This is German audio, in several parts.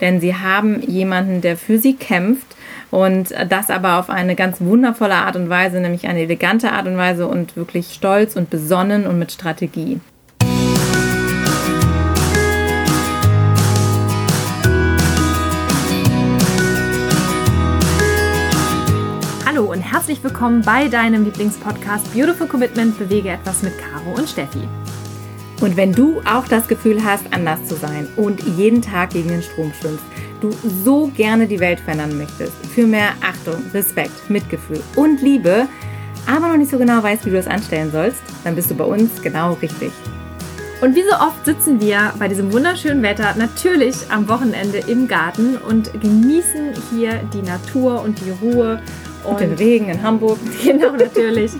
denn sie haben jemanden, der für sie kämpft und das aber auf eine ganz wundervolle Art und Weise, nämlich eine elegante Art und Weise und wirklich stolz und besonnen und mit Strategie. Hallo und herzlich willkommen bei deinem Lieblingspodcast Beautiful Commitment Bewege etwas mit Caro und Steffi. Und wenn du auch das Gefühl hast, anders zu sein und jeden Tag gegen den Strom schwimmst, du so gerne die Welt verändern möchtest, für mehr Achtung, Respekt, Mitgefühl und Liebe, aber noch nicht so genau weißt, wie du das anstellen sollst, dann bist du bei uns genau richtig. Und wie so oft sitzen wir bei diesem wunderschönen Wetter natürlich am Wochenende im Garten und genießen hier die Natur und die Ruhe und den Regen in Hamburg. Genau, natürlich.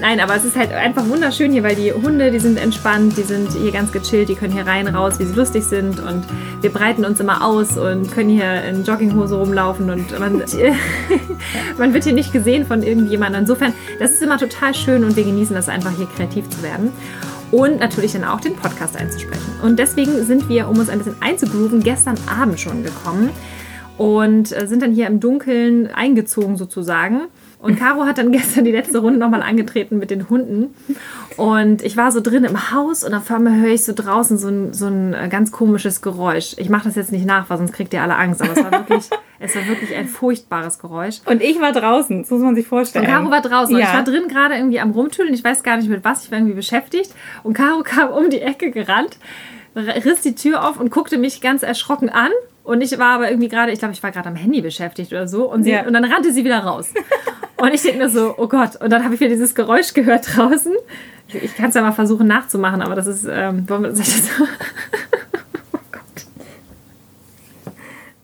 Nein, aber es ist halt einfach wunderschön hier, weil die Hunde, die sind entspannt, die sind hier ganz gechillt, die können hier rein, raus, wie sie lustig sind und wir breiten uns immer aus und können hier in Jogginghose rumlaufen und man, man wird hier nicht gesehen von irgendjemandem. Insofern, das ist immer total schön und wir genießen das einfach hier kreativ zu werden und natürlich dann auch den Podcast einzusprechen. Und deswegen sind wir, um uns ein bisschen einzugrooven, gestern Abend schon gekommen und äh, sind dann hier im Dunkeln eingezogen sozusagen. Und Caro hat dann gestern die letzte Runde nochmal angetreten mit den Hunden. Und ich war so drin im Haus und auf einmal höre ich so draußen so ein, so ein äh, ganz komisches Geräusch. Ich mache das jetzt nicht nach, weil sonst kriegt ihr alle Angst. Aber es war wirklich, es war wirklich ein furchtbares Geräusch. Und ich war draußen, das muss man sich vorstellen. Und Caro war draußen. Ja. Und ich war drin gerade irgendwie am Rumtüdeln. Ich weiß gar nicht mit was, ich war irgendwie beschäftigt. Und Caro kam um die Ecke gerannt, riss die Tür auf und guckte mich ganz erschrocken an und ich war aber irgendwie gerade, ich glaube, ich war gerade am Handy beschäftigt oder so. Und, sie, ja. und dann rannte sie wieder raus. und ich denke mir so, oh Gott. Und dann habe ich wieder dieses Geräusch gehört draußen. Ich, ich kann es ja mal versuchen nachzumachen, aber das ist. Ähm, wollen wir das so?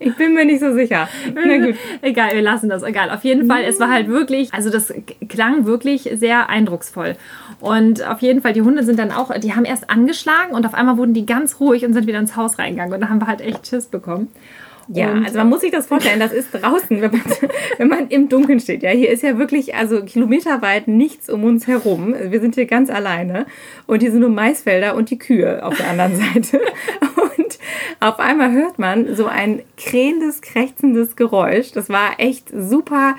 Ich bin mir nicht so sicher. Na gut. Egal, wir lassen das. Egal. Auf jeden Fall, es war halt wirklich, also das klang wirklich sehr eindrucksvoll. Und auf jeden Fall, die Hunde sind dann auch, die haben erst angeschlagen und auf einmal wurden die ganz ruhig und sind wieder ins Haus reingegangen. Und da haben wir halt echt Schiss bekommen. Ja, und also man muss sich das vorstellen, das ist draußen, wenn man, wenn man im Dunkeln steht. Ja, hier ist ja wirklich also kilometerweit nichts um uns herum. Wir sind hier ganz alleine und hier sind nur Maisfelder und die Kühe auf der anderen Seite. Und auf einmal hört man so ein krähendes, krächzendes Geräusch. Das war echt super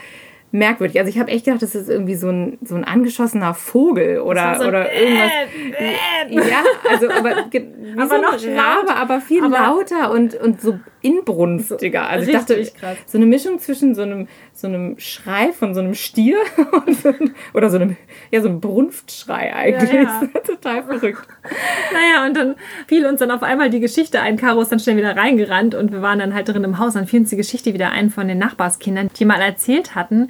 merkwürdig. Also ich habe echt gedacht, das ist irgendwie so ein, so ein angeschossener Vogel oder, so oder irgendwas. Äh. Ja, also aber, aber so noch Rabe, aber viel aber lauter und, und so inbrunstiger. Also ich dachte, ich, so eine Mischung zwischen so einem, so einem Schrei von so einem Stier so, oder so einem, ja, so einem Brunftschrei eigentlich. Ja, ja. Total verrückt. Naja, und dann fiel uns dann auf einmal die Geschichte ein. Caro ist dann schnell wieder reingerannt und wir waren dann halt drin im Haus. Dann fiel uns die Geschichte wieder ein von den Nachbarskindern, die mal erzählt hatten,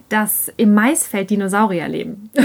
dass im Maisfeld Dinosaurier leben.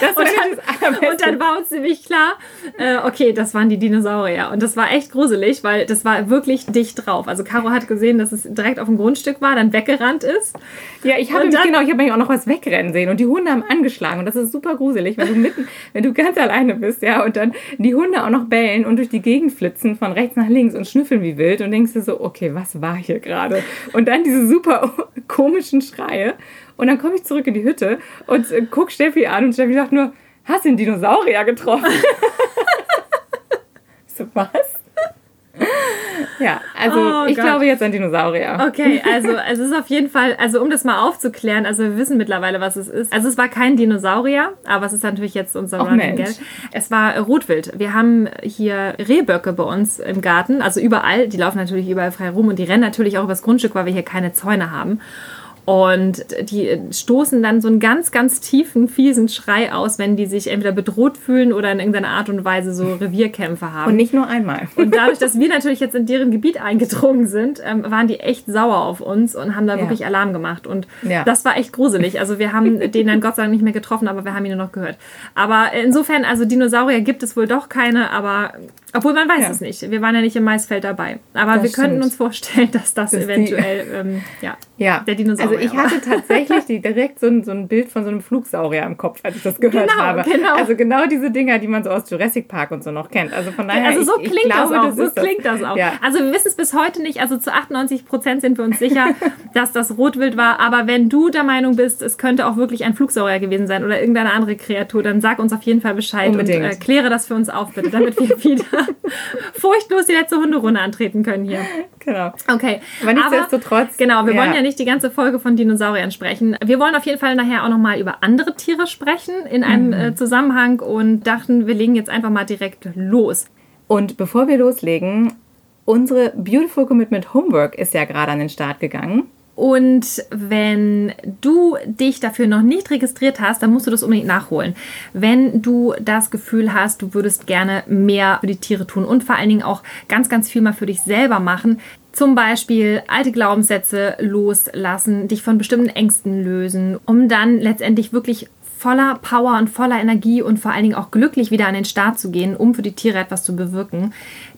Ja, und, dann, und, dann, war uns ziemlich klar, äh, okay, das waren die Dinosaurier. Und das war echt gruselig, weil das war wirklich dicht drauf. Also Caro hat gesehen, dass es direkt auf dem Grundstück war, dann weggerannt ist. Ja, ich habe genau, ich habe mich auch noch was wegrennen sehen und die Hunde haben angeschlagen und das ist super gruselig, wenn du mitten, wenn du ganz alleine bist, ja, und dann die Hunde auch noch bellen und durch die Gegend flitzen von rechts nach links und schnüffeln wie wild und denkst du so, okay, was war hier gerade? Und dann diese super komischen Schreie. Und dann komme ich zurück in die Hütte und äh, guck Steffi an und Steffi sagt nur, hast du einen Dinosaurier getroffen? so, was? Ja, also oh ich Gott. glaube jetzt an Dinosaurier. Okay, also es ist auf jeden Fall, also um das mal aufzuklären, also wir wissen mittlerweile, was es ist. Also es war kein Dinosaurier, aber es ist natürlich jetzt unser oh, Running Gag. Es war Rotwild. Wir haben hier Rehböcke bei uns im Garten, also überall. Die laufen natürlich überall frei rum und die rennen natürlich auch übers Grundstück, weil wir hier keine Zäune haben. Und die stoßen dann so einen ganz, ganz tiefen, fiesen Schrei aus, wenn die sich entweder bedroht fühlen oder in irgendeiner Art und Weise so Revierkämpfe haben. Und nicht nur einmal. Und dadurch, dass wir natürlich jetzt in deren Gebiet eingedrungen sind, ähm, waren die echt sauer auf uns und haben da ja. wirklich Alarm gemacht. Und ja. das war echt gruselig. Also wir haben den dann Gott sei Dank nicht mehr getroffen, aber wir haben ihn nur noch gehört. Aber insofern, also Dinosaurier gibt es wohl doch keine, aber obwohl man weiß ja. es nicht. Wir waren ja nicht im Maisfeld dabei. Aber das wir stimmt. könnten uns vorstellen, dass das, das eventuell ähm, ja, ja, der Dinosaurier Also ich hatte tatsächlich direkt so ein, so ein Bild von so einem Flugsaurier im Kopf, als ich das gehört genau, habe. Genau. Also genau diese Dinger, die man so aus Jurassic Park und so noch kennt. Also von daher, also so ich, klingt ich glaube, das auch. das so klingt das, das auch. Ja. Also wir wissen es bis heute nicht. Also zu 98 Prozent sind wir uns sicher, dass das Rotwild war. Aber wenn du der Meinung bist, es könnte auch wirklich ein Flugsaurier gewesen sein oder irgendeine andere Kreatur, dann sag uns auf jeden Fall Bescheid Unbedingt. und äh, kläre das für uns auf, bitte, damit wir wieder furchtlos die letzte Hunderunde antreten können hier. Genau. Okay. Aber nichtsdestotrotz. Genau, wir ja. wollen ja nicht die ganze Folge von Dinosauriern sprechen. Wir wollen auf jeden Fall nachher auch nochmal über andere Tiere sprechen in einem mhm. äh, Zusammenhang und dachten, wir legen jetzt einfach mal direkt los. Und bevor wir loslegen, unsere Beautiful Commitment Homework ist ja gerade an den Start gegangen. Und wenn du dich dafür noch nicht registriert hast, dann musst du das unbedingt nachholen. Wenn du das Gefühl hast, du würdest gerne mehr für die Tiere tun und vor allen Dingen auch ganz, ganz viel mal für dich selber machen, zum Beispiel alte Glaubenssätze loslassen, dich von bestimmten Ängsten lösen, um dann letztendlich wirklich voller Power und voller Energie und vor allen Dingen auch glücklich wieder an den Start zu gehen, um für die Tiere etwas zu bewirken,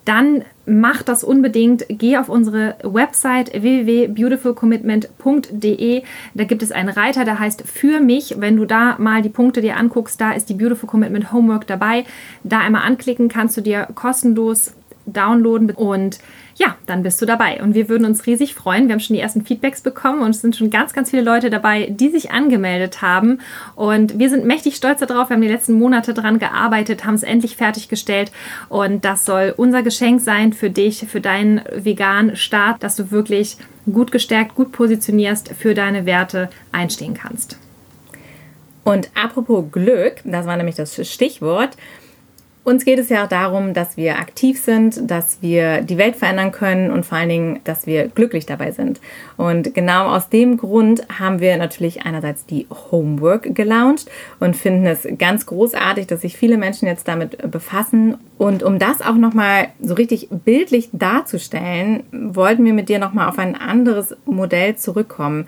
dann mach das unbedingt. Geh auf unsere Website www.beautifulcommitment.de. Da gibt es einen Reiter, der heißt Für mich. Wenn du da mal die Punkte dir anguckst, da ist die Beautiful Commitment Homework dabei. Da einmal anklicken, kannst du dir kostenlos downloaden und ja, dann bist du dabei. Und wir würden uns riesig freuen. Wir haben schon die ersten Feedbacks bekommen und es sind schon ganz, ganz viele Leute dabei, die sich angemeldet haben. Und wir sind mächtig stolz darauf. Wir haben die letzten Monate daran gearbeitet, haben es endlich fertiggestellt. Und das soll unser Geschenk sein für dich, für deinen veganen Start, dass du wirklich gut gestärkt, gut positionierst, für deine Werte einstehen kannst. Und apropos Glück, das war nämlich das Stichwort. Uns geht es ja auch darum, dass wir aktiv sind, dass wir die Welt verändern können und vor allen Dingen, dass wir glücklich dabei sind. Und genau aus dem Grund haben wir natürlich einerseits die Homework gelauncht und finden es ganz großartig, dass sich viele Menschen jetzt damit befassen. Und um das auch nochmal so richtig bildlich darzustellen, wollten wir mit dir nochmal auf ein anderes Modell zurückkommen.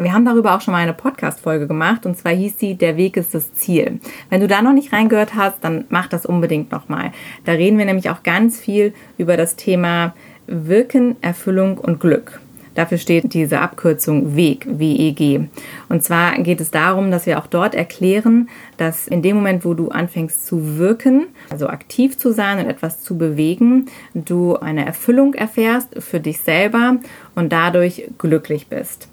Wir haben darüber auch schon mal eine Podcast-Folge gemacht und zwar hieß sie Der Weg ist das Ziel. Wenn du da noch nicht reingehört hast, dann mach das unbedingt nochmal. Da reden wir nämlich auch ganz viel über das Thema Wirken, Erfüllung und Glück. Dafür steht diese Abkürzung WEG, W-E-G. Und zwar geht es darum, dass wir auch dort erklären, dass in dem Moment, wo du anfängst zu wirken, also aktiv zu sein und etwas zu bewegen, du eine Erfüllung erfährst für dich selber und dadurch glücklich bist.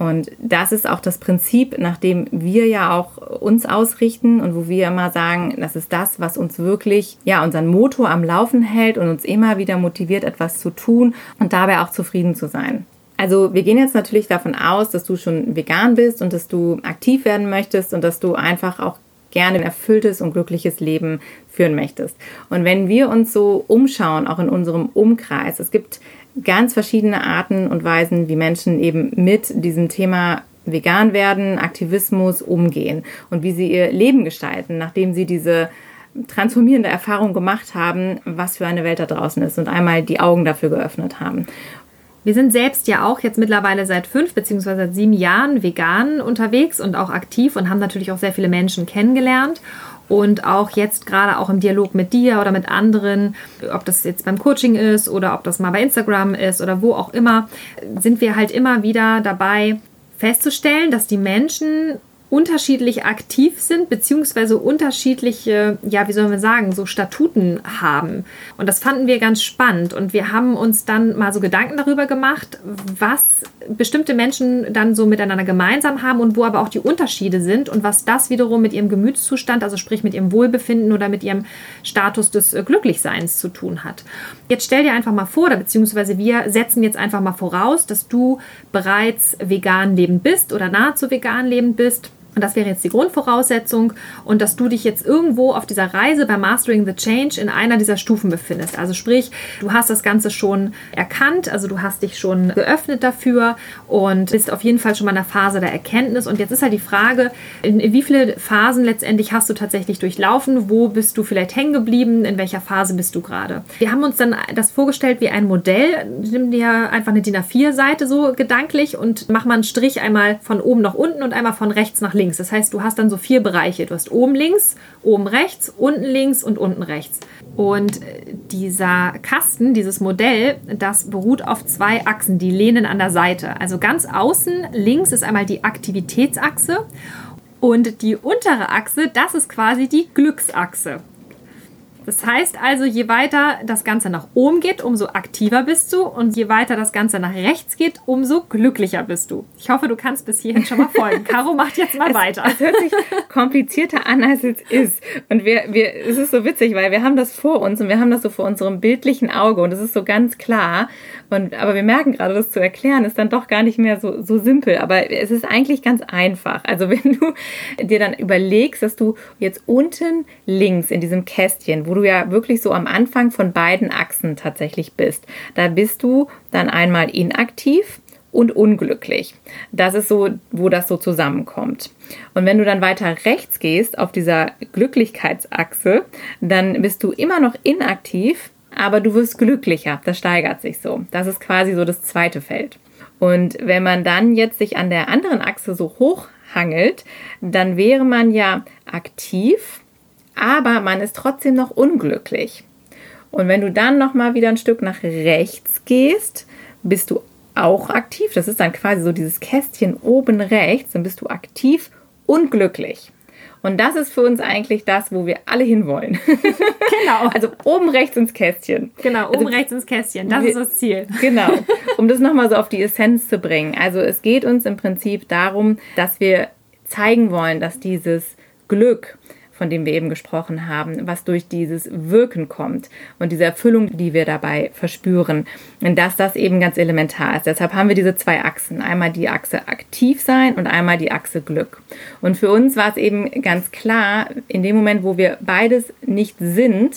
Und das ist auch das Prinzip, nach dem wir ja auch uns ausrichten und wo wir immer sagen, das ist das, was uns wirklich, ja, unseren Motor am Laufen hält und uns immer wieder motiviert, etwas zu tun und dabei auch zufrieden zu sein. Also wir gehen jetzt natürlich davon aus, dass du schon vegan bist und dass du aktiv werden möchtest und dass du einfach auch gerne ein erfülltes und glückliches Leben führen möchtest. Und wenn wir uns so umschauen, auch in unserem Umkreis, es gibt ganz verschiedene Arten und Weisen, wie Menschen eben mit diesem Thema vegan werden, Aktivismus umgehen und wie sie ihr Leben gestalten, nachdem sie diese transformierende Erfahrung gemacht haben, was für eine Welt da draußen ist und einmal die Augen dafür geöffnet haben. Wir sind selbst ja auch jetzt mittlerweile seit fünf bzw. seit sieben Jahren vegan unterwegs und auch aktiv und haben natürlich auch sehr viele Menschen kennengelernt und auch jetzt gerade auch im Dialog mit dir oder mit anderen, ob das jetzt beim Coaching ist oder ob das mal bei Instagram ist oder wo auch immer, sind wir halt immer wieder dabei festzustellen, dass die Menschen unterschiedlich aktiv sind, beziehungsweise unterschiedliche, ja, wie sollen wir sagen, so Statuten haben. Und das fanden wir ganz spannend. Und wir haben uns dann mal so Gedanken darüber gemacht, was bestimmte Menschen dann so miteinander gemeinsam haben und wo aber auch die Unterschiede sind und was das wiederum mit ihrem Gemütszustand, also sprich mit ihrem Wohlbefinden oder mit ihrem Status des äh, Glücklichseins zu tun hat. Jetzt stell dir einfach mal vor, oder beziehungsweise wir setzen jetzt einfach mal voraus, dass du bereits vegan lebend bist oder nahezu vegan lebend bist und das wäre jetzt die Grundvoraussetzung und dass du dich jetzt irgendwo auf dieser Reise bei Mastering the Change in einer dieser Stufen befindest. Also sprich, du hast das Ganze schon erkannt, also du hast dich schon geöffnet dafür und bist auf jeden Fall schon mal in der Phase der Erkenntnis. Und jetzt ist halt die Frage, in wie viele Phasen letztendlich hast du tatsächlich durchlaufen? Wo bist du vielleicht hängen geblieben? In welcher Phase bist du gerade? Wir haben uns dann das vorgestellt wie ein Modell. Nimm dir einfach eine DIN A4-Seite so gedanklich und mach mal einen Strich einmal von oben nach unten und einmal von rechts nach links links. Das heißt, du hast dann so vier Bereiche. Du hast oben links, oben rechts, unten links und unten rechts. Und äh, dieser Kasten, dieses Modell, das beruht auf zwei Achsen, die lehnen an der Seite. Also ganz außen links ist einmal die Aktivitätsachse und die untere Achse, das ist quasi die Glücksachse. Das heißt also, je weiter das Ganze nach oben geht, umso aktiver bist du und je weiter das Ganze nach rechts geht, umso glücklicher bist du. Ich hoffe, du kannst bis hierhin schon mal folgen. Caro macht jetzt mal es, weiter. Es hört sich komplizierter an, als es ist. Und wir, wir, es ist so witzig, weil wir haben das vor uns und wir haben das so vor unserem bildlichen Auge und es ist so ganz klar. Und, aber wir merken gerade, das zu erklären, ist dann doch gar nicht mehr so, so simpel. Aber es ist eigentlich ganz einfach. Also wenn du dir dann überlegst, dass du jetzt unten links in diesem Kästchen, wo du ja wirklich so am Anfang von beiden Achsen tatsächlich bist, da bist du dann einmal inaktiv und unglücklich. Das ist so, wo das so zusammenkommt. Und wenn du dann weiter rechts gehst auf dieser Glücklichkeitsachse, dann bist du immer noch inaktiv aber du wirst glücklicher. Das steigert sich so. Das ist quasi so das zweite Feld. Und wenn man dann jetzt sich an der anderen Achse so hochhangelt, dann wäre man ja aktiv, aber man ist trotzdem noch unglücklich. Und wenn du dann noch mal wieder ein Stück nach rechts gehst, bist du auch aktiv. Das ist dann quasi so dieses Kästchen oben rechts, dann bist du aktiv und glücklich. Und das ist für uns eigentlich das, wo wir alle hinwollen. Genau. also oben rechts ins Kästchen. Genau, oben also, rechts ins Kästchen. Das wir, ist das Ziel. Genau. Um das nochmal so auf die Essenz zu bringen. Also es geht uns im Prinzip darum, dass wir zeigen wollen, dass dieses Glück, von dem wir eben gesprochen haben, was durch dieses Wirken kommt und diese Erfüllung, die wir dabei verspüren, dass das eben ganz elementar ist. Deshalb haben wir diese zwei Achsen. Einmal die Achse aktiv sein und einmal die Achse Glück. Und für uns war es eben ganz klar, in dem Moment, wo wir beides nicht sind,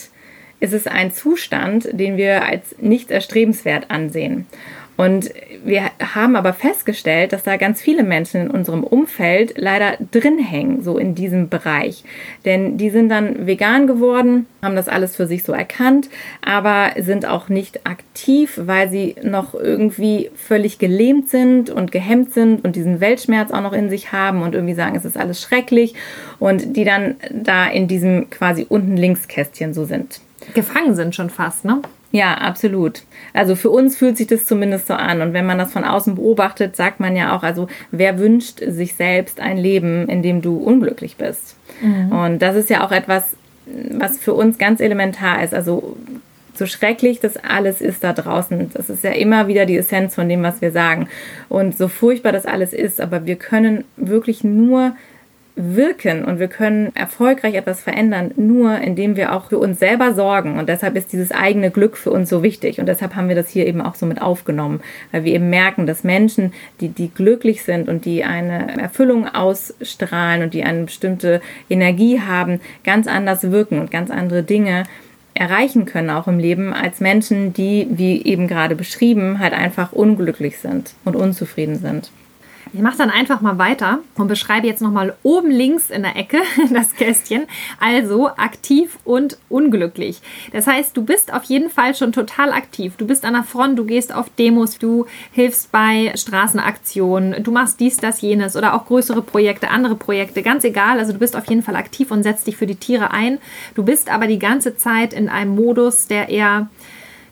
ist es ein Zustand, den wir als nicht erstrebenswert ansehen. Und wir haben aber festgestellt, dass da ganz viele Menschen in unserem Umfeld leider drin hängen, so in diesem Bereich. Denn die sind dann vegan geworden, haben das alles für sich so erkannt, aber sind auch nicht aktiv, weil sie noch irgendwie völlig gelähmt sind und gehemmt sind und diesen Weltschmerz auch noch in sich haben und irgendwie sagen, es ist alles schrecklich und die dann da in diesem quasi unten links Kästchen so sind. Gefangen sind schon fast, ne? Ja, absolut. Also für uns fühlt sich das zumindest so an. Und wenn man das von außen beobachtet, sagt man ja auch, also wer wünscht sich selbst ein Leben, in dem du unglücklich bist? Mhm. Und das ist ja auch etwas, was für uns ganz elementar ist. Also so schrecklich das alles ist da draußen, das ist ja immer wieder die Essenz von dem, was wir sagen. Und so furchtbar das alles ist, aber wir können wirklich nur wirken und wir können erfolgreich etwas verändern, nur indem wir auch für uns selber sorgen. Und deshalb ist dieses eigene Glück für uns so wichtig. Und deshalb haben wir das hier eben auch so mit aufgenommen, weil wir eben merken, dass Menschen, die, die glücklich sind und die eine Erfüllung ausstrahlen und die eine bestimmte Energie haben, ganz anders wirken und ganz andere Dinge erreichen können, auch im Leben, als Menschen, die, wie eben gerade beschrieben, halt einfach unglücklich sind und unzufrieden sind. Ich mache dann einfach mal weiter und beschreibe jetzt nochmal oben links in der Ecke das Kästchen. Also aktiv und unglücklich. Das heißt, du bist auf jeden Fall schon total aktiv. Du bist an der Front, du gehst auf Demos, du hilfst bei Straßenaktionen, du machst dies, das, jenes oder auch größere Projekte, andere Projekte, ganz egal. Also du bist auf jeden Fall aktiv und setzt dich für die Tiere ein. Du bist aber die ganze Zeit in einem Modus, der eher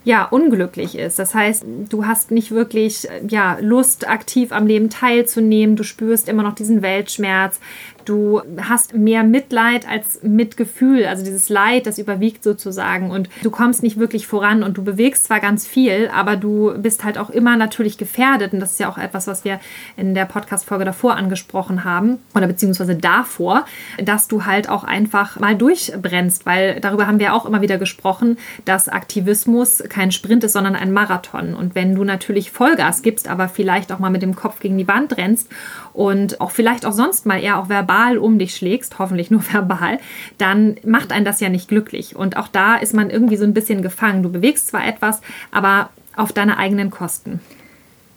ja, unglücklich ist. Das heißt, du hast nicht wirklich ja, Lust, aktiv am Leben teilzunehmen. Du spürst immer noch diesen Weltschmerz. Du hast mehr Mitleid als Mitgefühl. Also dieses Leid, das überwiegt sozusagen. Und du kommst nicht wirklich voran und du bewegst zwar ganz viel, aber du bist halt auch immer natürlich gefährdet. Und das ist ja auch etwas, was wir in der Podcast-Folge davor angesprochen haben oder beziehungsweise davor, dass du halt auch einfach mal durchbrennst, weil darüber haben wir auch immer wieder gesprochen, dass Aktivismus kein Sprint ist, sondern ein Marathon. Und wenn du natürlich Vollgas gibst, aber vielleicht auch mal mit dem Kopf gegen die Wand rennst und auch vielleicht auch sonst mal eher auch verbal um dich schlägst, hoffentlich nur verbal, dann macht einen das ja nicht glücklich. Und auch da ist man irgendwie so ein bisschen gefangen. Du bewegst zwar etwas, aber auf deine eigenen Kosten.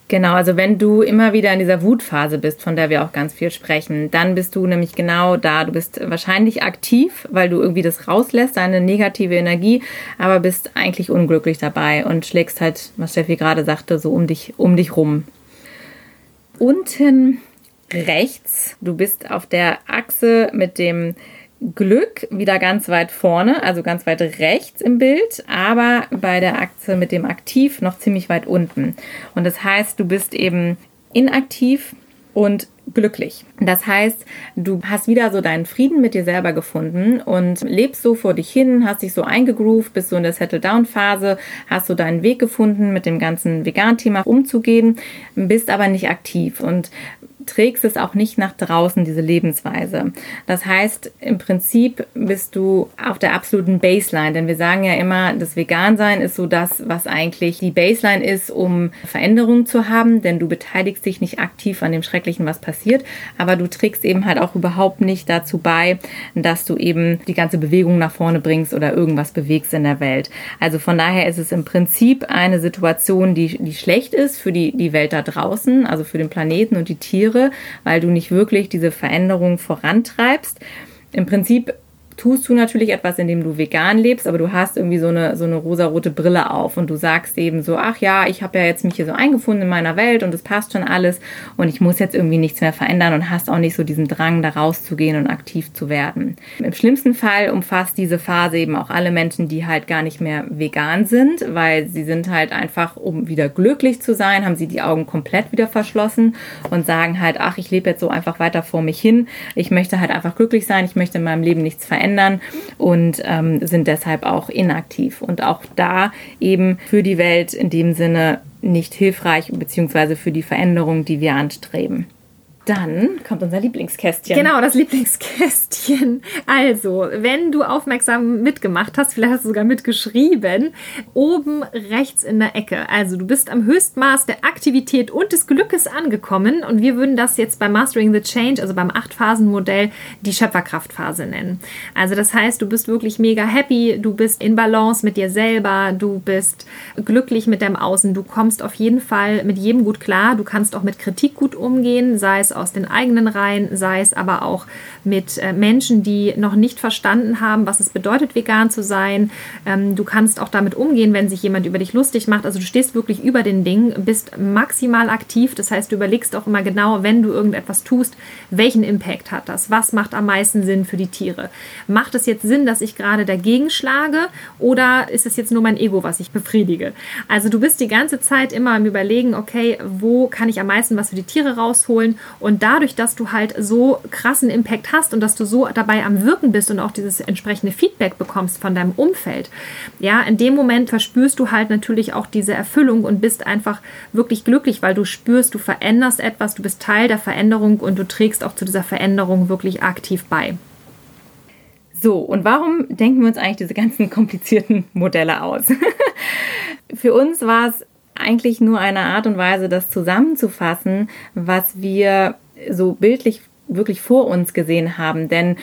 Genau, also wenn du immer wieder in dieser Wutphase bist, von der wir auch ganz viel sprechen, dann bist du nämlich genau da. Du bist wahrscheinlich aktiv, weil du irgendwie das rauslässt, deine negative Energie, aber bist eigentlich unglücklich dabei und schlägst halt, was Steffi gerade sagte, so um dich, um dich rum. Unten rechts. Du bist auf der Achse mit dem Glück wieder ganz weit vorne, also ganz weit rechts im Bild, aber bei der Achse mit dem Aktiv noch ziemlich weit unten. Und das heißt, du bist eben inaktiv und glücklich. Das heißt, du hast wieder so deinen Frieden mit dir selber gefunden und lebst so vor dich hin, hast dich so eingegroovt, bist so in der Settle-Down-Phase, hast so deinen Weg gefunden, mit dem ganzen Vegan-Thema umzugehen, bist aber nicht aktiv. Und trägst es auch nicht nach draußen, diese Lebensweise. Das heißt, im Prinzip bist du auf der absoluten Baseline, denn wir sagen ja immer, das Vegansein ist so das, was eigentlich die Baseline ist, um Veränderungen zu haben, denn du beteiligst dich nicht aktiv an dem Schrecklichen, was passiert, aber du trägst eben halt auch überhaupt nicht dazu bei, dass du eben die ganze Bewegung nach vorne bringst oder irgendwas bewegst in der Welt. Also von daher ist es im Prinzip eine Situation, die, die schlecht ist für die, die Welt da draußen, also für den Planeten und die Tiere Weil du nicht wirklich diese Veränderung vorantreibst. Im Prinzip tust du natürlich etwas, indem du vegan lebst, aber du hast irgendwie so eine, so eine rosarote Brille auf und du sagst eben so, ach ja, ich habe ja jetzt mich hier so eingefunden in meiner Welt und es passt schon alles und ich muss jetzt irgendwie nichts mehr verändern und hast auch nicht so diesen Drang, da rauszugehen und aktiv zu werden. Im schlimmsten Fall umfasst diese Phase eben auch alle Menschen, die halt gar nicht mehr vegan sind, weil sie sind halt einfach, um wieder glücklich zu sein, haben sie die Augen komplett wieder verschlossen und sagen halt, ach, ich lebe jetzt so einfach weiter vor mich hin. Ich möchte halt einfach glücklich sein, ich möchte in meinem Leben nichts verändern verändern und ähm, sind deshalb auch inaktiv. Und auch da eben für die Welt in dem Sinne nicht hilfreich, beziehungsweise für die Veränderung, die wir anstreben. Dann kommt unser Lieblingskästchen. Genau, das Lieblingskästchen. Also, wenn du aufmerksam mitgemacht hast, vielleicht hast du sogar mitgeschrieben, oben rechts in der Ecke. Also, du bist am Höchstmaß der Aktivität und des Glückes angekommen und wir würden das jetzt bei Mastering the Change, also beim Acht-Phasen-Modell, die Schöpferkraftphase nennen. Also, das heißt, du bist wirklich mega happy, du bist in Balance mit dir selber, du bist glücklich mit deinem Außen, du kommst auf jeden Fall mit jedem gut klar, du kannst auch mit Kritik gut umgehen, sei es aus den eigenen Reihen, sei es aber auch mit äh, Menschen, die noch nicht verstanden haben, was es bedeutet, vegan zu sein. Ähm, du kannst auch damit umgehen, wenn sich jemand über dich lustig macht. Also du stehst wirklich über den Dingen, bist maximal aktiv. Das heißt, du überlegst auch immer genau, wenn du irgendetwas tust, welchen Impact hat das? Was macht am meisten Sinn für die Tiere? Macht es jetzt Sinn, dass ich gerade dagegen schlage oder ist es jetzt nur mein Ego, was ich befriedige? Also du bist die ganze Zeit immer am Überlegen, okay, wo kann ich am meisten was für die Tiere rausholen und dadurch, dass du halt so krassen Impact hast und dass du so dabei am Wirken bist und auch dieses entsprechende Feedback bekommst von deinem Umfeld, ja, in dem Moment verspürst du halt natürlich auch diese Erfüllung und bist einfach wirklich glücklich, weil du spürst, du veränderst etwas, du bist Teil der Veränderung und du trägst auch zu dieser Veränderung wirklich aktiv bei. So, und warum denken wir uns eigentlich diese ganzen komplizierten Modelle aus? Für uns war es eigentlich nur eine Art und Weise, das zusammenzufassen, was wir so bildlich wirklich vor uns gesehen haben. Denn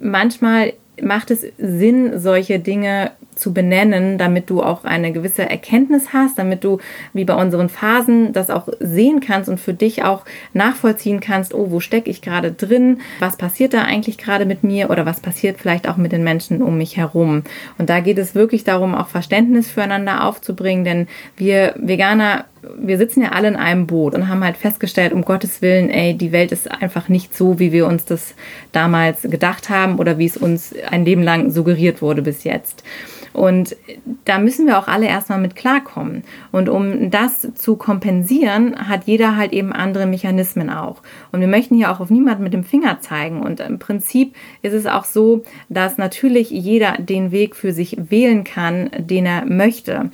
manchmal macht es Sinn, solche Dinge zu benennen, damit du auch eine gewisse Erkenntnis hast, damit du wie bei unseren Phasen das auch sehen kannst und für dich auch nachvollziehen kannst, oh, wo stecke ich gerade drin, was passiert da eigentlich gerade mit mir oder was passiert vielleicht auch mit den Menschen um mich herum. Und da geht es wirklich darum, auch Verständnis füreinander aufzubringen, denn wir Veganer wir sitzen ja alle in einem Boot und haben halt festgestellt, um Gottes Willen, ey, die Welt ist einfach nicht so, wie wir uns das damals gedacht haben oder wie es uns ein Leben lang suggeriert wurde bis jetzt. Und da müssen wir auch alle erstmal mit klarkommen. Und um das zu kompensieren, hat jeder halt eben andere Mechanismen auch. Und wir möchten hier auch auf niemanden mit dem Finger zeigen. Und im Prinzip ist es auch so, dass natürlich jeder den Weg für sich wählen kann, den er möchte.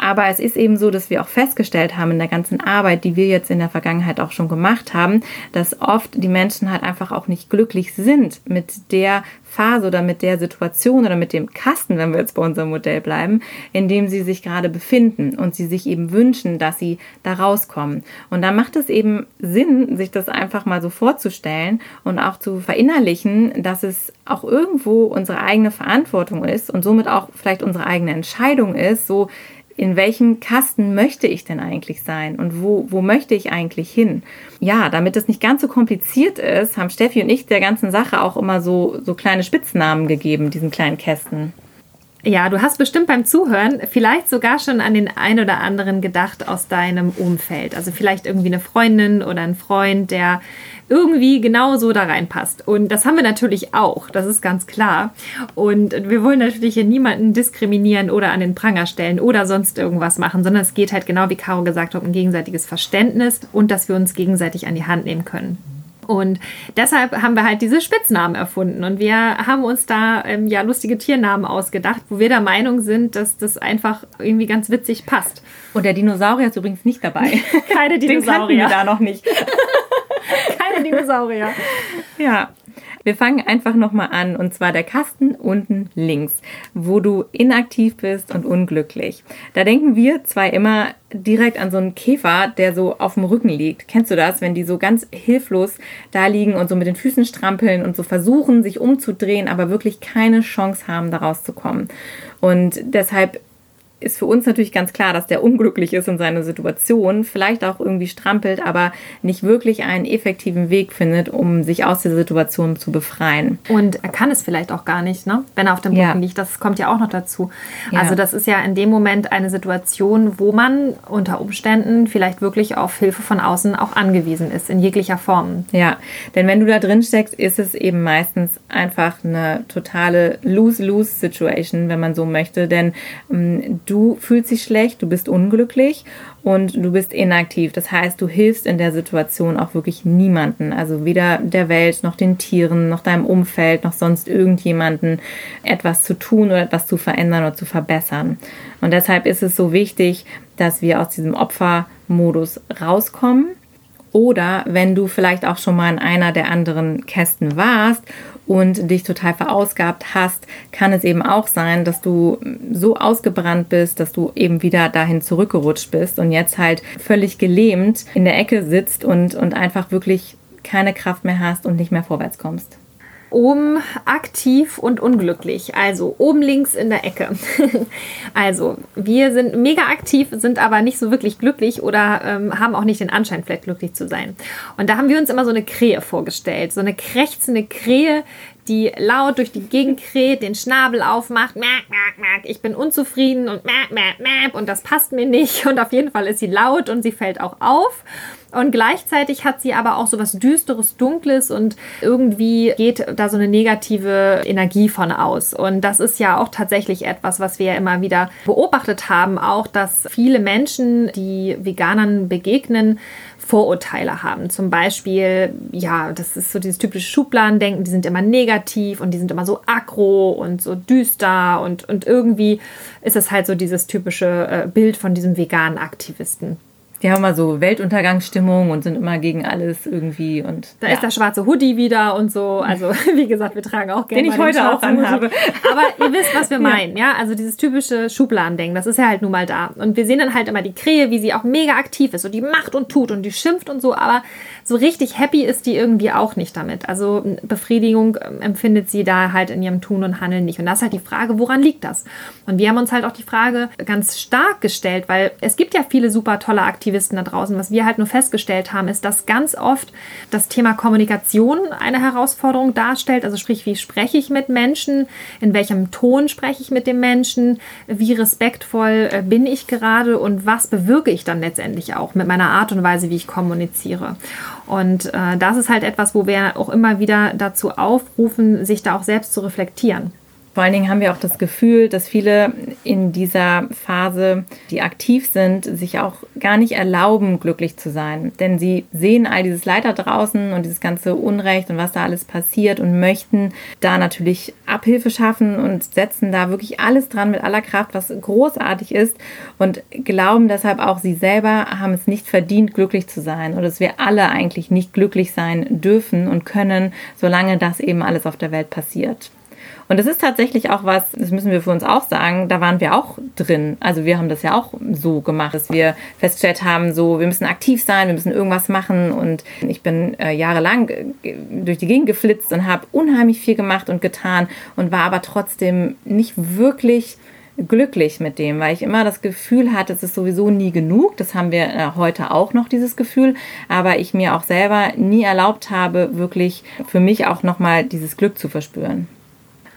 Aber es ist eben so, dass wir auch festgestellt haben in der ganzen Arbeit, die wir jetzt in der Vergangenheit auch schon gemacht haben, dass oft die Menschen halt einfach auch nicht glücklich sind mit der Phase oder mit der Situation oder mit dem Kasten, wenn wir jetzt bei unserem Modell bleiben, in dem sie sich gerade befinden und sie sich eben wünschen, dass sie da rauskommen. Und da macht es eben Sinn, sich das einfach mal so vorzustellen und auch zu verinnerlichen, dass es auch irgendwo unsere eigene Verantwortung ist und somit auch vielleicht unsere eigene Entscheidung ist, so in welchem Kasten möchte ich denn eigentlich sein und wo, wo möchte ich eigentlich hin? Ja, damit es nicht ganz so kompliziert ist, haben Steffi und ich der ganzen Sache auch immer so, so kleine Spitznamen gegeben, diesen kleinen Kästen. Ja, du hast bestimmt beim Zuhören vielleicht sogar schon an den ein oder anderen gedacht aus deinem Umfeld. Also vielleicht irgendwie eine Freundin oder ein Freund, der irgendwie genauso da reinpasst. Und das haben wir natürlich auch, das ist ganz klar. Und wir wollen natürlich hier niemanden diskriminieren oder an den Pranger stellen oder sonst irgendwas machen, sondern es geht halt genau, wie Caro gesagt hat, um gegenseitiges Verständnis und dass wir uns gegenseitig an die Hand nehmen können. Und deshalb haben wir halt diese Spitznamen erfunden. Und wir haben uns da ähm, ja lustige Tiernamen ausgedacht, wo wir der Meinung sind, dass das einfach irgendwie ganz witzig passt. Und der Dinosaurier ist übrigens nicht dabei. Keine Dinosaurier. Den wir da noch nicht. Keine Dinosaurier. Ja. Wir fangen einfach nochmal an und zwar der Kasten unten links, wo du inaktiv bist und unglücklich. Da denken wir zwei immer direkt an so einen Käfer, der so auf dem Rücken liegt. Kennst du das, wenn die so ganz hilflos da liegen und so mit den Füßen strampeln und so versuchen, sich umzudrehen, aber wirklich keine Chance haben, da rauszukommen? Und deshalb ist für uns natürlich ganz klar, dass der unglücklich ist in seiner Situation, vielleicht auch irgendwie strampelt, aber nicht wirklich einen effektiven Weg findet, um sich aus der Situation zu befreien. Und er kann es vielleicht auch gar nicht, ne? wenn er auf dem Boden ja. liegt. Das kommt ja auch noch dazu. Ja. Also das ist ja in dem Moment eine Situation, wo man unter Umständen vielleicht wirklich auf Hilfe von außen auch angewiesen ist, in jeglicher Form. Ja, denn wenn du da drin steckst, ist es eben meistens einfach eine totale Lose-Lose-Situation, wenn man so möchte, denn ähm, du fühlst dich schlecht, du bist unglücklich und du bist inaktiv. Das heißt, du hilfst in der Situation auch wirklich niemanden, also weder der Welt noch den Tieren, noch deinem Umfeld, noch sonst irgendjemanden etwas zu tun oder etwas zu verändern oder zu verbessern. Und deshalb ist es so wichtig, dass wir aus diesem Opfermodus rauskommen oder wenn du vielleicht auch schon mal in einer der anderen Kästen warst und dich total verausgabt hast, kann es eben auch sein, dass du so ausgebrannt bist, dass du eben wieder dahin zurückgerutscht bist und jetzt halt völlig gelähmt in der Ecke sitzt und, und einfach wirklich keine Kraft mehr hast und nicht mehr vorwärts kommst oben aktiv und unglücklich. Also oben links in der Ecke. also wir sind mega aktiv, sind aber nicht so wirklich glücklich oder ähm, haben auch nicht den Anschein, vielleicht glücklich zu sein. Und da haben wir uns immer so eine Krähe vorgestellt. So eine krächzende Krähe, die laut durch die Gegend kräht, den Schnabel aufmacht, merk, merk, merk, ich bin unzufrieden und merk, merk, merk und das passt mir nicht und auf jeden Fall ist sie laut und sie fällt auch auf und gleichzeitig hat sie aber auch so was Düsteres, Dunkles und irgendwie geht da so eine negative Energie von aus. Und das ist ja auch tatsächlich etwas, was wir ja immer wieder beobachtet haben, auch dass viele Menschen, die Veganern begegnen, Vorurteile haben. Zum Beispiel, ja, das ist so dieses typische Schubladendenken, die sind immer negativ und die sind immer so aggro und so düster und, und irgendwie ist es halt so dieses typische äh, Bild von diesem veganen Aktivisten. Die haben mal so Weltuntergangsstimmung und sind immer gegen alles irgendwie und da ja. ist der schwarze Hoodie wieder und so. Also wie gesagt, wir tragen auch gerne den ich heute auch anhabe. Aber ihr wisst, was wir meinen, ja? Also dieses typische Schubladendenken, das ist ja halt nun mal da. Und wir sehen dann halt immer die Krähe, wie sie auch mega aktiv ist und die macht und tut und die schimpft und so. Aber so richtig happy ist die irgendwie auch nicht damit. Also Befriedigung ähm, empfindet sie da halt in ihrem Tun und Handeln nicht. Und das ist halt die Frage, woran liegt das? Und wir haben uns halt auch die Frage ganz stark gestellt, weil es gibt ja viele super tolle Aktivisten da draußen. Was wir halt nur festgestellt haben, ist, dass ganz oft das Thema Kommunikation eine Herausforderung darstellt. Also sprich, wie spreche ich mit Menschen? In welchem Ton spreche ich mit dem Menschen? Wie respektvoll äh, bin ich gerade? Und was bewirke ich dann letztendlich auch mit meiner Art und Weise, wie ich kommuniziere? Und äh, das ist halt etwas, wo wir auch immer wieder dazu aufrufen, sich da auch selbst zu reflektieren. Vor allen Dingen haben wir auch das Gefühl, dass viele in dieser Phase, die aktiv sind, sich auch gar nicht erlauben, glücklich zu sein. Denn sie sehen all dieses Leid da draußen und dieses ganze Unrecht und was da alles passiert und möchten da natürlich Abhilfe schaffen und setzen da wirklich alles dran mit aller Kraft, was großartig ist und glauben deshalb auch, sie selber haben es nicht verdient, glücklich zu sein oder dass wir alle eigentlich nicht glücklich sein dürfen und können, solange das eben alles auf der Welt passiert. Und das ist tatsächlich auch was, das müssen wir für uns auch sagen, da waren wir auch drin. Also wir haben das ja auch so gemacht, dass wir festgestellt haben, so wir müssen aktiv sein, wir müssen irgendwas machen. Und ich bin äh, jahrelang durch die Gegend geflitzt und habe unheimlich viel gemacht und getan und war aber trotzdem nicht wirklich glücklich mit dem, weil ich immer das Gefühl hatte, es ist sowieso nie genug. Das haben wir äh, heute auch noch, dieses Gefühl. Aber ich mir auch selber nie erlaubt habe, wirklich für mich auch nochmal dieses Glück zu verspüren.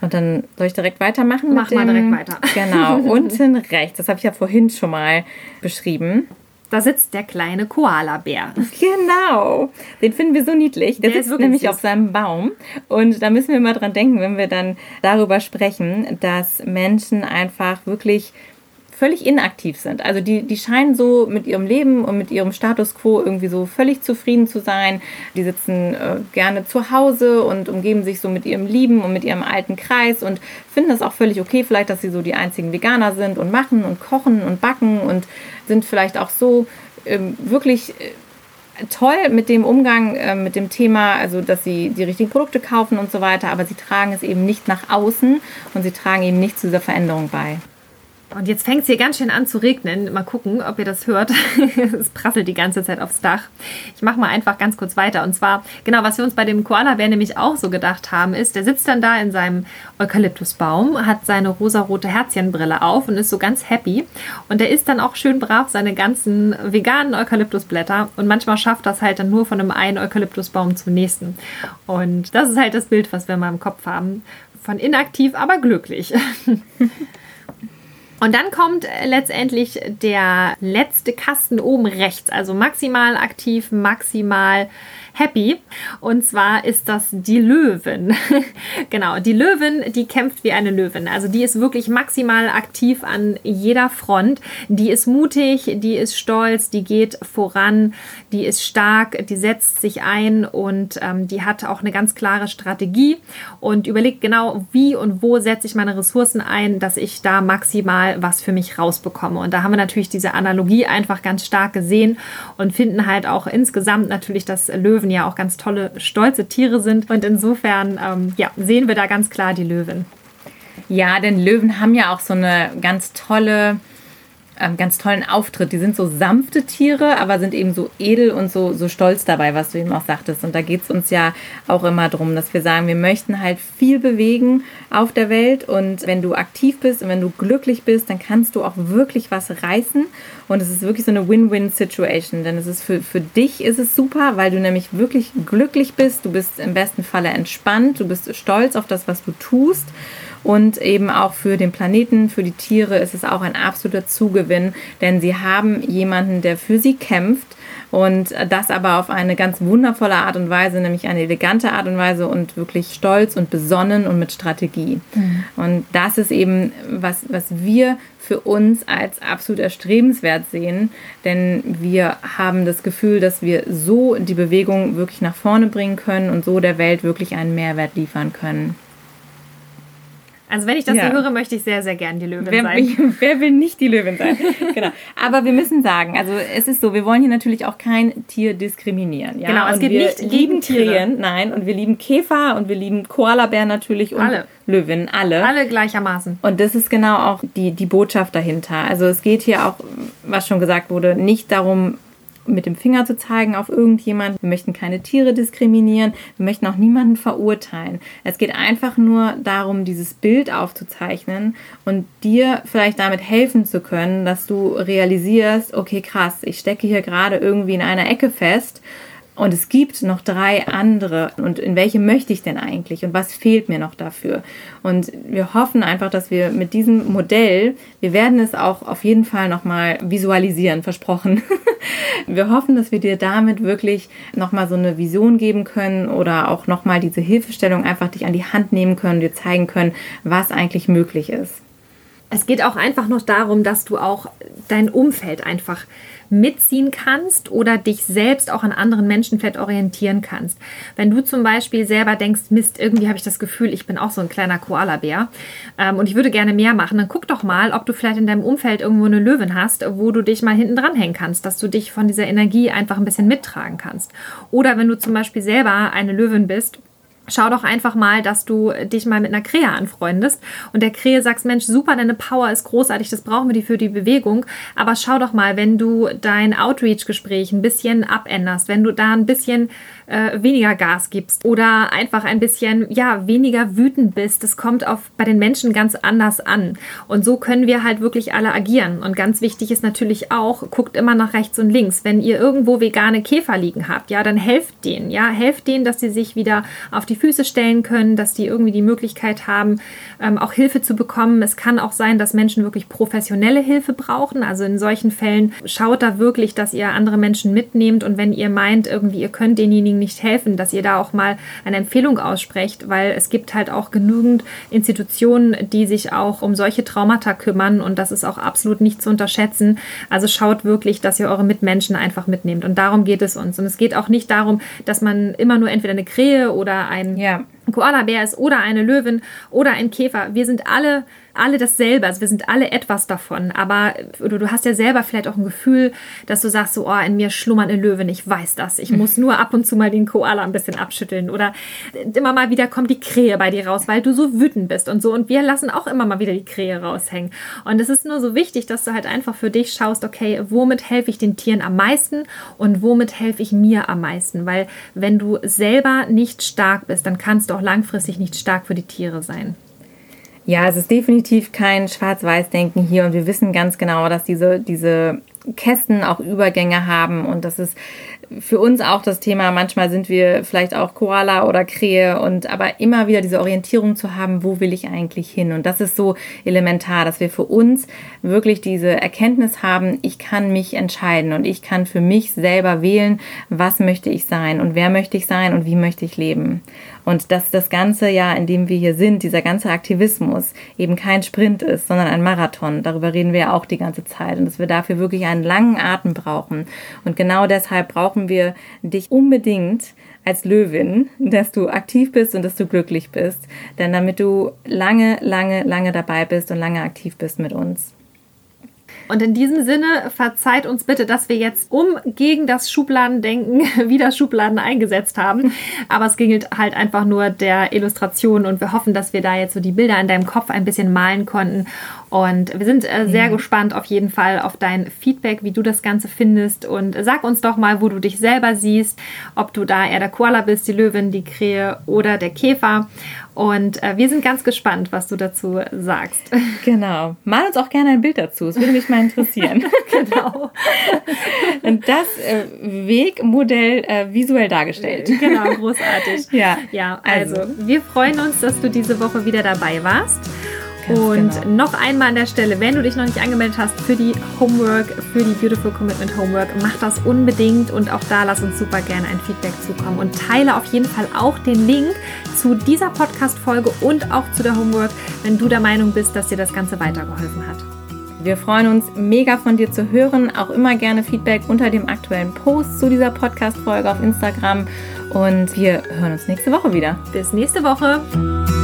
Und dann soll ich direkt weitermachen? Mach mal direkt weiter. Genau, unten rechts, das habe ich ja vorhin schon mal beschrieben. Da sitzt der kleine Koala-Bär. Genau, den finden wir so niedlich. Der, der sitzt nämlich süß. auf seinem Baum. Und da müssen wir mal dran denken, wenn wir dann darüber sprechen, dass Menschen einfach wirklich völlig inaktiv sind. Also die, die scheinen so mit ihrem Leben und mit ihrem Status quo irgendwie so völlig zufrieden zu sein. Die sitzen äh, gerne zu Hause und umgeben sich so mit ihrem Lieben und mit ihrem alten Kreis und finden es auch völlig okay, vielleicht, dass sie so die einzigen Veganer sind und machen und kochen und backen und sind vielleicht auch so ähm, wirklich. Äh, toll mit dem Umgang äh, mit dem Thema, also dass sie die richtigen Produkte kaufen und so weiter, aber sie tragen es eben nicht nach außen und sie tragen eben nicht zu dieser Veränderung bei. Und jetzt fängt es hier ganz schön an zu regnen. Mal gucken, ob ihr das hört. es prasselt die ganze Zeit aufs Dach. Ich mache mal einfach ganz kurz weiter. Und zwar, genau, was wir uns bei dem Koala-Bär nämlich auch so gedacht haben, ist, der sitzt dann da in seinem Eukalyptusbaum, hat seine rosarote Herzchenbrille auf und ist so ganz happy. Und der isst dann auch schön brav seine ganzen veganen Eukalyptusblätter. Und manchmal schafft das halt dann nur von einem einen Eukalyptusbaum zum nächsten. Und das ist halt das Bild, was wir mal im Kopf haben. Von inaktiv, aber glücklich. Und dann kommt äh, letztendlich der letzte Kasten oben rechts, also maximal aktiv, maximal happy. Und zwar ist das die Löwin. genau, die Löwin, die kämpft wie eine Löwin. Also die ist wirklich maximal aktiv an jeder Front. Die ist mutig, die ist stolz, die geht voran, die ist stark, die setzt sich ein und ähm, die hat auch eine ganz klare Strategie und überlegt genau, wie und wo setze ich meine Ressourcen ein, dass ich da maximal was für mich rausbekomme. Und da haben wir natürlich diese Analogie einfach ganz stark gesehen und finden halt auch insgesamt natürlich, dass Löwen Löwen ja auch ganz tolle, stolze Tiere sind. Und insofern ähm, ja, sehen wir da ganz klar die Löwen. Ja, denn Löwen haben ja auch so eine ganz tolle ähm, ganz tollen Auftritt. Die sind so sanfte Tiere, aber sind eben so edel und so, so stolz dabei, was du eben auch sagtest. Und da geht es uns ja auch immer darum, dass wir sagen, wir möchten halt viel bewegen auf der Welt. Und wenn du aktiv bist und wenn du glücklich bist, dann kannst du auch wirklich was reißen. Und es ist wirklich so eine Win-Win-Situation. Denn es ist für, für dich ist es super, weil du nämlich wirklich glücklich bist. Du bist im besten Falle entspannt. Du bist stolz auf das, was du tust. Und eben auch für den Planeten, für die Tiere ist es auch ein absoluter Zugewinn, denn sie haben jemanden, der für sie kämpft und das aber auf eine ganz wundervolle Art und Weise, nämlich eine elegante Art und Weise und wirklich stolz und besonnen und mit Strategie. Mhm. Und das ist eben, was, was wir für uns als absolut erstrebenswert sehen, denn wir haben das Gefühl, dass wir so die Bewegung wirklich nach vorne bringen können und so der Welt wirklich einen Mehrwert liefern können. Also wenn ich das ja. hier höre, möchte ich sehr, sehr gern die Löwin wer, sein. Wer will nicht die Löwin sein? genau. Aber wir müssen sagen, also es ist so, wir wollen hier natürlich auch kein Tier diskriminieren. Ja? Genau, es geht nicht gegen Tiere. Nein, und wir lieben Käfer und wir lieben Koalabären natürlich und alle. Löwinnen, alle. Alle gleichermaßen. Und das ist genau auch die, die Botschaft dahinter. Also es geht hier auch, was schon gesagt wurde, nicht darum, mit dem Finger zu zeigen auf irgendjemanden. Wir möchten keine Tiere diskriminieren. Wir möchten auch niemanden verurteilen. Es geht einfach nur darum, dieses Bild aufzuzeichnen und dir vielleicht damit helfen zu können, dass du realisierst, okay, krass, ich stecke hier gerade irgendwie in einer Ecke fest und es gibt noch drei andere. Und in welche möchte ich denn eigentlich? Und was fehlt mir noch dafür? Und wir hoffen einfach, dass wir mit diesem Modell, wir werden es auch auf jeden Fall nochmal visualisieren, versprochen. wir hoffen, dass wir dir damit wirklich nochmal so eine Vision geben können oder auch nochmal diese Hilfestellung einfach dich an die Hand nehmen können, dir zeigen können, was eigentlich möglich ist. Es geht auch einfach noch darum, dass du auch dein Umfeld einfach mitziehen kannst oder dich selbst auch an anderen Menschen vielleicht orientieren kannst. Wenn du zum Beispiel selber denkst, Mist, irgendwie habe ich das Gefühl, ich bin auch so ein kleiner Koalabär ähm, und ich würde gerne mehr machen, dann guck doch mal, ob du vielleicht in deinem Umfeld irgendwo eine Löwin hast, wo du dich mal hinten dran hängen kannst, dass du dich von dieser Energie einfach ein bisschen mittragen kannst. Oder wenn du zum Beispiel selber eine Löwin bist, Schau doch einfach mal, dass du dich mal mit einer Krähe anfreundest und der Krähe sagst, Mensch, super, deine Power ist großartig, das brauchen wir die für die Bewegung. Aber schau doch mal, wenn du dein Outreach-Gespräch ein bisschen abänderst, wenn du da ein bisschen äh, weniger Gas gibst oder einfach ein bisschen ja weniger wütend bist. Das kommt auf bei den Menschen ganz anders an und so können wir halt wirklich alle agieren. Und ganz wichtig ist natürlich auch, guckt immer nach rechts und links. Wenn ihr irgendwo vegane Käfer liegen habt, ja, dann helft denen, ja, helft denen, dass sie sich wieder auf die Füße stellen können, dass die irgendwie die Möglichkeit haben, ähm, auch Hilfe zu bekommen. Es kann auch sein, dass Menschen wirklich professionelle Hilfe brauchen. Also in solchen Fällen schaut da wirklich, dass ihr andere Menschen mitnehmt und wenn ihr meint, irgendwie ihr könnt denjenigen nicht helfen, dass ihr da auch mal eine Empfehlung aussprecht, weil es gibt halt auch genügend Institutionen, die sich auch um solche Traumata kümmern und das ist auch absolut nicht zu unterschätzen. Also schaut wirklich, dass ihr eure Mitmenschen einfach mitnehmt und darum geht es uns. Und es geht auch nicht darum, dass man immer nur entweder eine Krähe oder ein ja. Koala-Bär ist oder eine Löwin oder ein Käfer. Wir sind alle alle dasselbe. Also wir sind alle etwas davon. Aber du, du hast ja selber vielleicht auch ein Gefühl, dass du sagst, so, oh, in mir schlummern eine Löwin, ich weiß das. Ich muss nur ab und zu mal den Koala ein bisschen abschütteln. Oder immer mal wieder kommt die Krähe bei dir raus, weil du so wütend bist und so. Und wir lassen auch immer mal wieder die Krähe raushängen. Und es ist nur so wichtig, dass du halt einfach für dich schaust, okay, womit helfe ich den Tieren am meisten und womit helfe ich mir am meisten? Weil wenn du selber nicht stark bist, dann kannst du auch langfristig nicht stark für die Tiere sein. Ja, es ist definitiv kein Schwarz-Weiß-Denken hier und wir wissen ganz genau, dass diese, diese Kästen auch Übergänge haben und das ist für uns auch das Thema, manchmal sind wir vielleicht auch Koala oder Krähe und aber immer wieder diese Orientierung zu haben, wo will ich eigentlich hin? Und das ist so elementar, dass wir für uns wirklich diese Erkenntnis haben, ich kann mich entscheiden und ich kann für mich selber wählen, was möchte ich sein und wer möchte ich sein und wie möchte ich leben. Und dass das ganze Jahr, in dem wir hier sind, dieser ganze Aktivismus eben kein Sprint ist, sondern ein Marathon. Darüber reden wir ja auch die ganze Zeit und dass wir dafür wirklich einen langen Atem brauchen. Und genau deshalb brauchen wir dich unbedingt als Löwin, dass du aktiv bist und dass du glücklich bist. Denn damit du lange, lange, lange dabei bist und lange aktiv bist mit uns. Und in diesem Sinne verzeiht uns bitte, dass wir jetzt um gegen das Schubladendenken wieder Schubladen eingesetzt haben. Aber es ging halt einfach nur der Illustration und wir hoffen, dass wir da jetzt so die Bilder in deinem Kopf ein bisschen malen konnten. Und wir sind äh, sehr mhm. gespannt auf jeden Fall auf dein Feedback, wie du das Ganze findest. Und sag uns doch mal, wo du dich selber siehst, ob du da eher der Koala bist, die Löwin, die Krähe oder der Käfer. Und äh, wir sind ganz gespannt, was du dazu sagst. Genau. Mal uns auch gerne ein Bild dazu. Es würde mich mal interessieren. genau. Und das äh, Wegmodell äh, visuell dargestellt. Genau, großartig. ja. Ja, also, also wir freuen uns, dass du diese Woche wieder dabei warst. Ganz und genau. noch einmal an der Stelle, wenn du dich noch nicht angemeldet hast für die Homework, für die Beautiful Commitment Homework, mach das unbedingt und auch da lass uns super gerne ein Feedback zukommen und teile auf jeden Fall auch den Link zu dieser Podcast-Folge und auch zu der Homework, wenn du der Meinung bist, dass dir das Ganze weitergeholfen hat. Wir freuen uns mega von dir zu hören. Auch immer gerne Feedback unter dem aktuellen Post zu dieser Podcast-Folge auf Instagram. Und wir hören uns nächste Woche wieder. Bis nächste Woche.